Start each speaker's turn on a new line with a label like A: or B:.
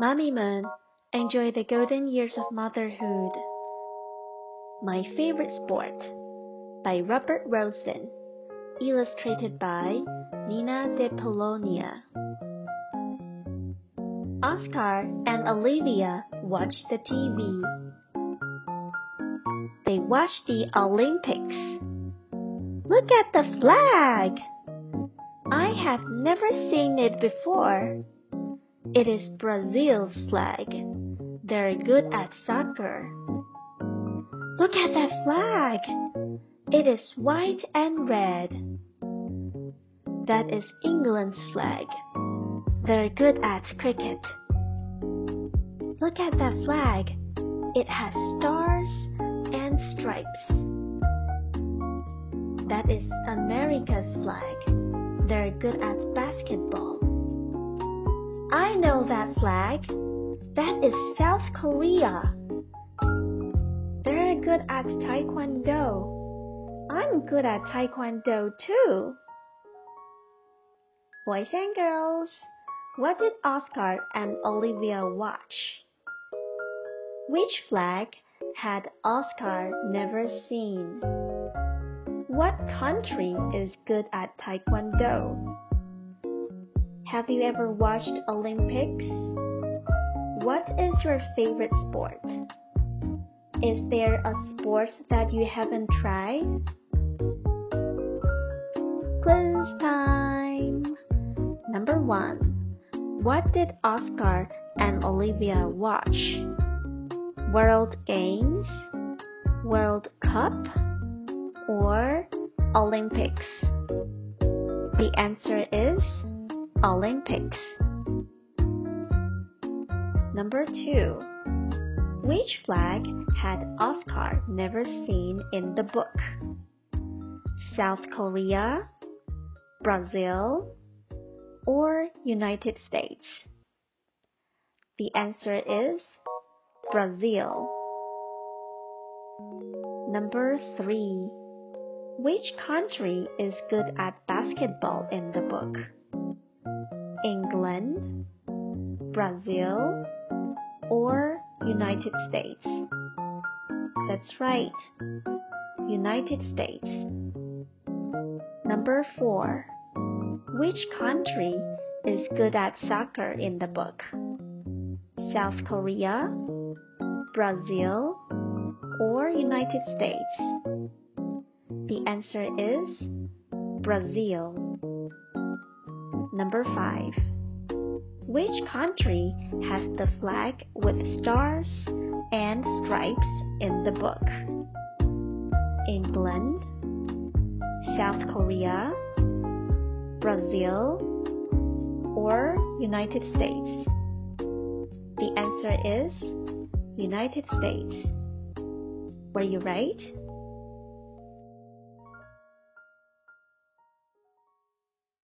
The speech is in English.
A: Mommy Moon, enjoy the golden years of motherhood. My Favorite Sport by Robert Rosen. Illustrated by Nina de Polonia. Oscar and Olivia watch the TV. They watch the Olympics. Look at the flag! I have never seen it before. It is Brazil's flag. They're good at soccer. Look at that flag! It is white and red. That is England's flag. They're good at cricket. Look at that flag. It has stars and stripes. That is America's flag. They're good at basketball. That is South Korea. They're good at taekwondo. I'm good at taekwondo too. Boys and girls, what did Oscar and Olivia watch? Which flag had Oscar never seen? What country is good at taekwondo? Have you ever watched Olympics? What is your favorite sport? Is there a sport that you haven't tried? Quiz time! Number one. What did Oscar and Olivia watch? World Games, World Cup, or Olympics? The answer is Olympics. Number 2. Which flag had Oscar never seen in the book? South Korea, Brazil, or United States? The answer is Brazil. Number 3. Which country is good at basketball in the book? England, Brazil, or United States? That's right, United States. Number 4. Which country is good at soccer in the book? South Korea, Brazil, or United States? The answer is Brazil. Number 5. Which country has the flag with stars and stripes in the book? England, South Korea, Brazil, or United States? The answer is United States. Were you right?